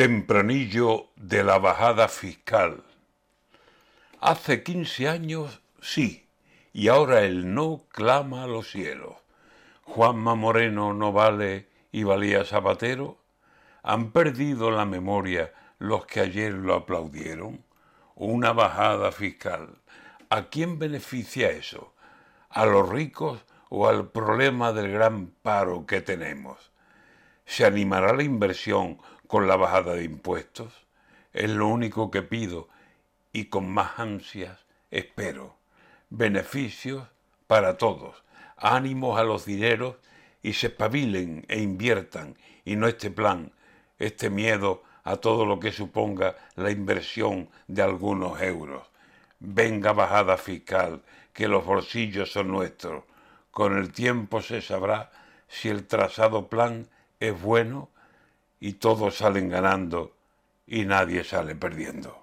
Tempranillo de la bajada fiscal. Hace 15 años sí, y ahora el no clama a los cielos. Juanma Moreno no vale y valía Zapatero. Han perdido la memoria los que ayer lo aplaudieron. Una bajada fiscal. ¿A quién beneficia eso? ¿A los ricos o al problema del gran paro que tenemos? ¿Se animará la inversión con la bajada de impuestos? Es lo único que pido y con más ansias espero. Beneficios para todos, ánimos a los dineros y se espabilen e inviertan y no este plan, este miedo a todo lo que suponga la inversión de algunos euros. Venga bajada fiscal, que los bolsillos son nuestros. Con el tiempo se sabrá si el trazado plan es bueno y todos salen ganando y nadie sale perdiendo.